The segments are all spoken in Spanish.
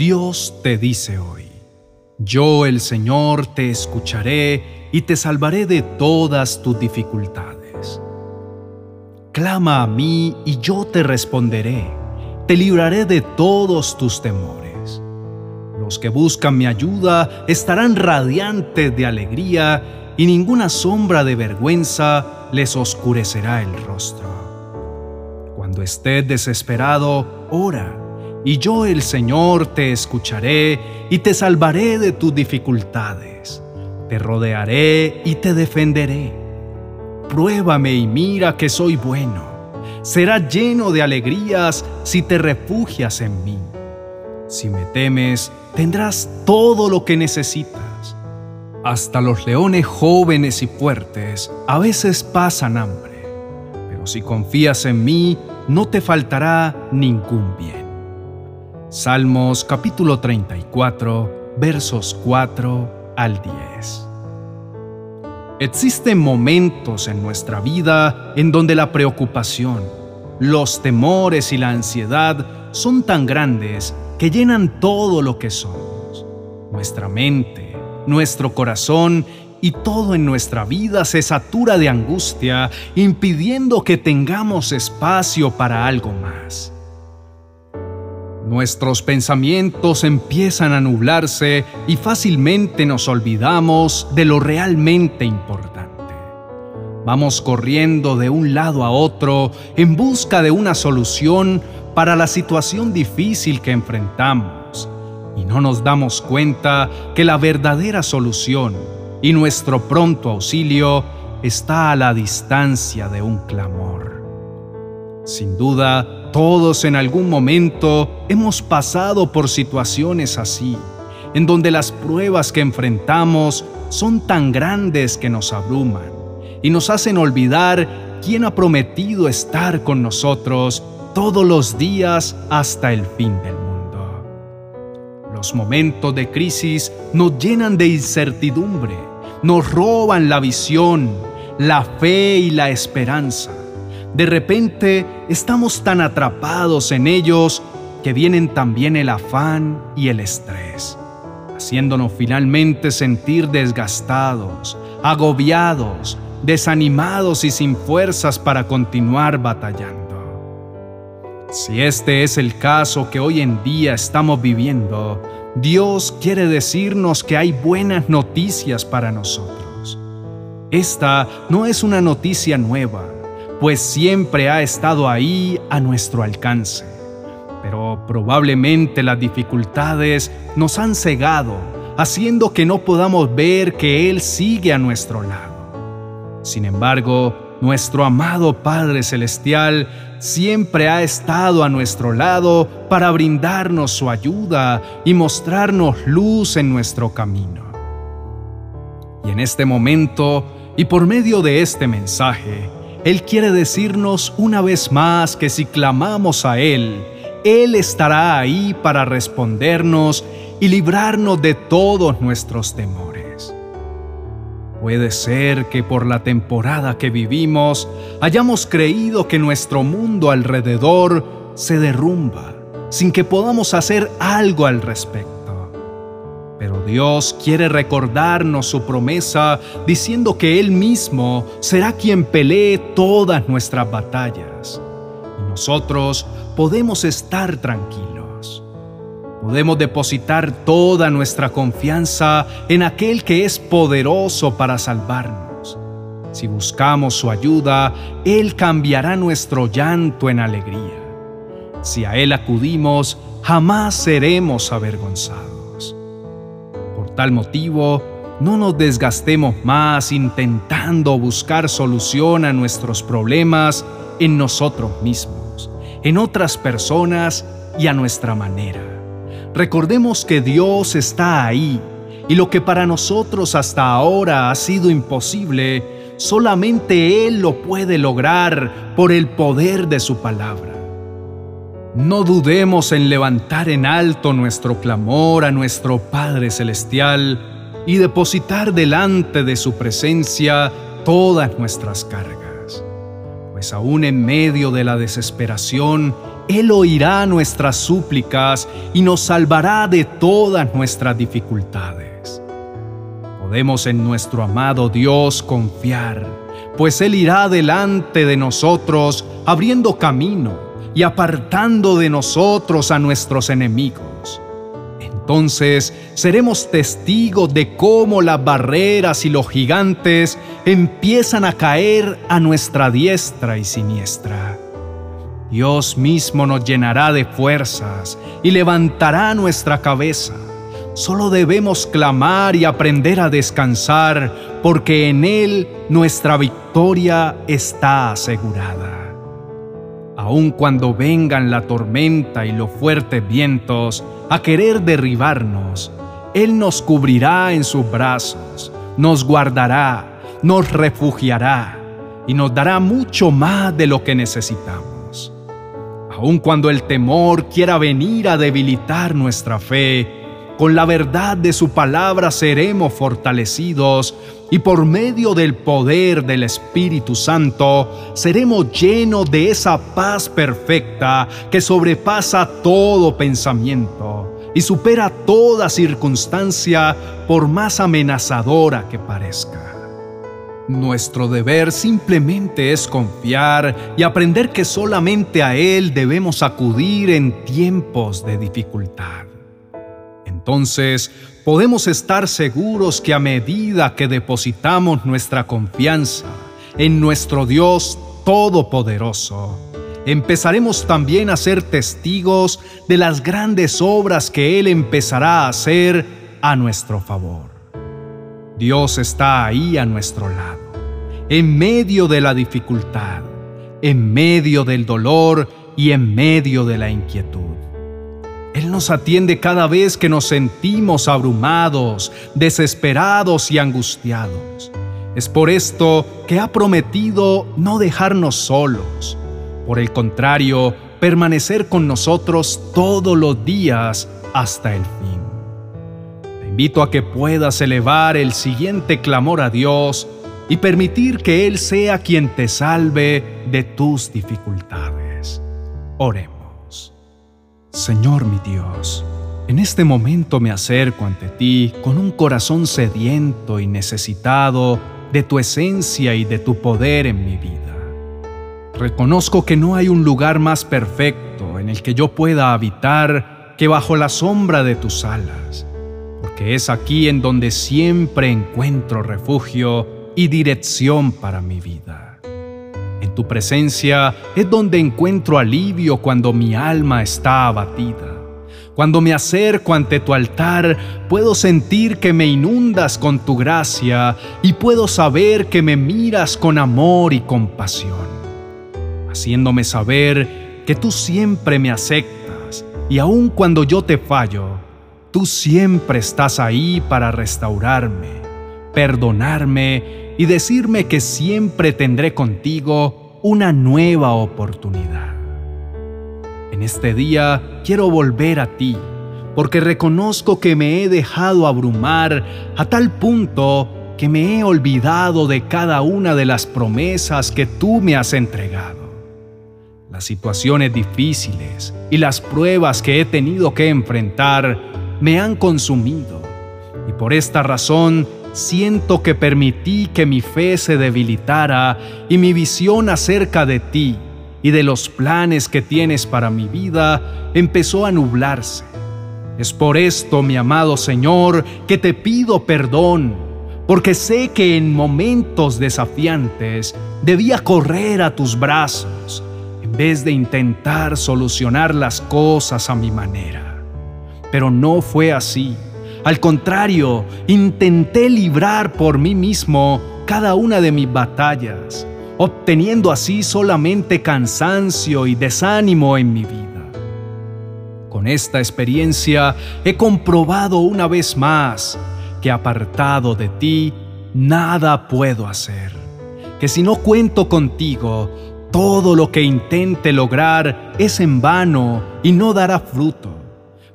Dios te dice hoy, yo el Señor te escucharé y te salvaré de todas tus dificultades. Clama a mí y yo te responderé, te libraré de todos tus temores. Los que buscan mi ayuda estarán radiantes de alegría y ninguna sombra de vergüenza les oscurecerá el rostro. Cuando estés desesperado, ora y yo el Señor te escucharé y te salvaré de tus dificultades. Te rodearé y te defenderé. Pruébame y mira que soy bueno. Será lleno de alegrías si te refugias en mí. Si me temes, tendrás todo lo que necesitas. Hasta los leones jóvenes y fuertes a veces pasan hambre, pero si confías en mí, no te faltará ningún bien. Salmos capítulo 34, versos 4 al 10. Existen momentos en nuestra vida en donde la preocupación, los temores y la ansiedad son tan grandes que llenan todo lo que somos. Nuestra mente, nuestro corazón y todo en nuestra vida se satura de angustia, impidiendo que tengamos espacio para algo más. Nuestros pensamientos empiezan a nublarse y fácilmente nos olvidamos de lo realmente importante. Vamos corriendo de un lado a otro en busca de una solución para la situación difícil que enfrentamos y no nos damos cuenta que la verdadera solución y nuestro pronto auxilio está a la distancia de un clamor. Sin duda, todos en algún momento hemos pasado por situaciones así, en donde las pruebas que enfrentamos son tan grandes que nos abruman y nos hacen olvidar quién ha prometido estar con nosotros todos los días hasta el fin del mundo. Los momentos de crisis nos llenan de incertidumbre, nos roban la visión, la fe y la esperanza de repente estamos tan atrapados en ellos que vienen también el afán y el estrés, haciéndonos finalmente sentir desgastados, agobiados, desanimados y sin fuerzas para continuar batallando. Si este es el caso que hoy en día estamos viviendo, Dios quiere decirnos que hay buenas noticias para nosotros. Esta no es una noticia nueva, pues siempre ha estado ahí a nuestro alcance. Pero probablemente las dificultades nos han cegado, haciendo que no podamos ver que Él sigue a nuestro lado. Sin embargo, nuestro amado Padre Celestial siempre ha estado a nuestro lado para brindarnos su ayuda y mostrarnos luz en nuestro camino. Y en este momento, y por medio de este mensaje, él quiere decirnos una vez más que si clamamos a Él, Él estará ahí para respondernos y librarnos de todos nuestros temores. Puede ser que por la temporada que vivimos hayamos creído que nuestro mundo alrededor se derrumba sin que podamos hacer algo al respecto. Pero Dios quiere recordarnos su promesa diciendo que Él mismo será quien pelee todas nuestras batallas. Y nosotros podemos estar tranquilos. Podemos depositar toda nuestra confianza en aquel que es poderoso para salvarnos. Si buscamos su ayuda, Él cambiará nuestro llanto en alegría. Si a Él acudimos, jamás seremos avergonzados tal motivo, no nos desgastemos más intentando buscar solución a nuestros problemas en nosotros mismos, en otras personas y a nuestra manera. Recordemos que Dios está ahí y lo que para nosotros hasta ahora ha sido imposible, solamente Él lo puede lograr por el poder de su palabra. No dudemos en levantar en alto nuestro clamor a nuestro Padre Celestial y depositar delante de su presencia todas nuestras cargas, pues aún en medio de la desesperación, Él oirá nuestras súplicas y nos salvará de todas nuestras dificultades. Podemos en nuestro amado Dios confiar, pues Él irá delante de nosotros abriendo camino y apartando de nosotros a nuestros enemigos. Entonces seremos testigos de cómo las barreras y los gigantes empiezan a caer a nuestra diestra y siniestra. Dios mismo nos llenará de fuerzas y levantará nuestra cabeza. Solo debemos clamar y aprender a descansar, porque en Él nuestra victoria está asegurada. Aun cuando vengan la tormenta y los fuertes vientos a querer derribarnos, Él nos cubrirá en sus brazos, nos guardará, nos refugiará y nos dará mucho más de lo que necesitamos. Aun cuando el temor quiera venir a debilitar nuestra fe, con la verdad de su palabra seremos fortalecidos y por medio del poder del Espíritu Santo seremos llenos de esa paz perfecta que sobrepasa todo pensamiento y supera toda circunstancia por más amenazadora que parezca. Nuestro deber simplemente es confiar y aprender que solamente a Él debemos acudir en tiempos de dificultad. Entonces podemos estar seguros que a medida que depositamos nuestra confianza en nuestro Dios Todopoderoso, empezaremos también a ser testigos de las grandes obras que Él empezará a hacer a nuestro favor. Dios está ahí a nuestro lado, en medio de la dificultad, en medio del dolor y en medio de la inquietud. Él nos atiende cada vez que nos sentimos abrumados, desesperados y angustiados. Es por esto que ha prometido no dejarnos solos. Por el contrario, permanecer con nosotros todos los días hasta el fin. Te invito a que puedas elevar el siguiente clamor a Dios y permitir que Él sea quien te salve de tus dificultades. Oremos. Señor mi Dios, en este momento me acerco ante ti con un corazón sediento y necesitado de tu esencia y de tu poder en mi vida. Reconozco que no hay un lugar más perfecto en el que yo pueda habitar que bajo la sombra de tus alas, porque es aquí en donde siempre encuentro refugio y dirección para mi vida. En tu presencia es donde encuentro alivio cuando mi alma está abatida. Cuando me acerco ante tu altar, puedo sentir que me inundas con tu gracia y puedo saber que me miras con amor y compasión, haciéndome saber que tú siempre me aceptas y aun cuando yo te fallo, tú siempre estás ahí para restaurarme, perdonarme y decirme que siempre tendré contigo una nueva oportunidad. En este día quiero volver a ti, porque reconozco que me he dejado abrumar a tal punto que me he olvidado de cada una de las promesas que tú me has entregado. Las situaciones difíciles y las pruebas que he tenido que enfrentar me han consumido y por esta razón siento que permití que mi fe se debilitara y mi visión acerca de ti y de los planes que tienes para mi vida empezó a nublarse. Es por esto, mi amado Señor, que te pido perdón, porque sé que en momentos desafiantes debía correr a tus brazos en vez de intentar solucionar las cosas a mi manera. Pero no fue así al contrario, intenté librar por mí mismo cada una de mis batallas, obteniendo así solamente cansancio y desánimo en mi vida. Con esta experiencia he comprobado una vez más que apartado de ti, nada puedo hacer. Que si no cuento contigo, todo lo que intente lograr es en vano y no dará fruto.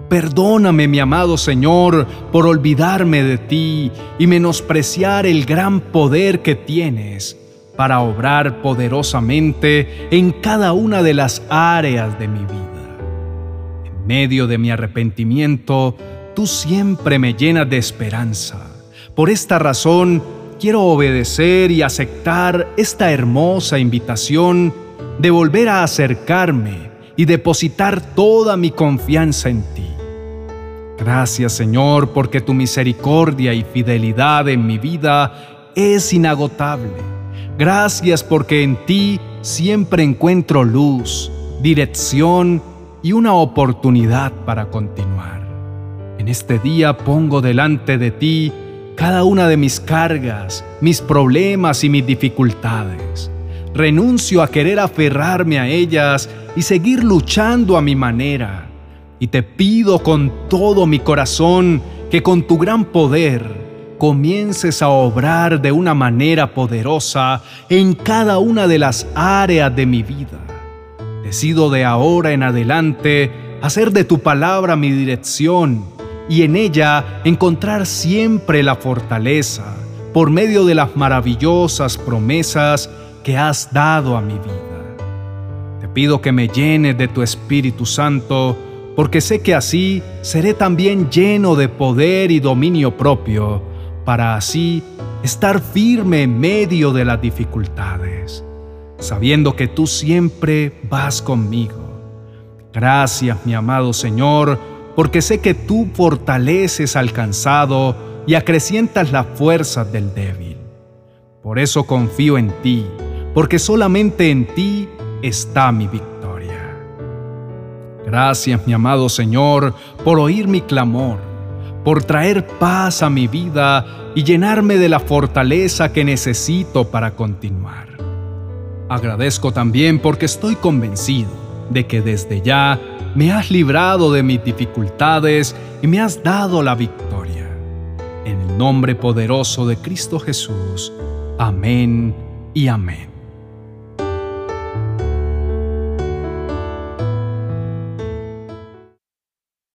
Perdóname, mi amado Señor, por olvidarme de ti y menospreciar el gran poder que tienes, para obrar poderosamente en cada una de las áreas de mi vida. En medio de mi arrepentimiento, tú siempre me llenas de esperanza. Por esta razón, quiero obedecer y aceptar esta hermosa invitación de volver a acercarme y depositar toda mi confianza en ti. Gracias Señor porque tu misericordia y fidelidad en mi vida es inagotable. Gracias porque en ti siempre encuentro luz, dirección y una oportunidad para continuar. En este día pongo delante de ti cada una de mis cargas, mis problemas y mis dificultades. Renuncio a querer aferrarme a ellas y seguir luchando a mi manera y te pido con todo mi corazón que con tu gran poder comiences a obrar de una manera poderosa en cada una de las áreas de mi vida. Decido de ahora en adelante hacer de tu palabra mi dirección y en ella encontrar siempre la fortaleza por medio de las maravillosas promesas que has dado a mi vida. Te pido que me llenes de tu Espíritu Santo porque sé que así seré también lleno de poder y dominio propio, para así estar firme en medio de las dificultades, sabiendo que tú siempre vas conmigo. Gracias, mi amado Señor, porque sé que tú fortaleces al cansado y acrecientas las fuerzas del débil. Por eso confío en ti, porque solamente en ti está mi victoria. Gracias, mi amado Señor, por oír mi clamor, por traer paz a mi vida y llenarme de la fortaleza que necesito para continuar. Agradezco también porque estoy convencido de que desde ya me has librado de mis dificultades y me has dado la victoria. En el nombre poderoso de Cristo Jesús. Amén y amén.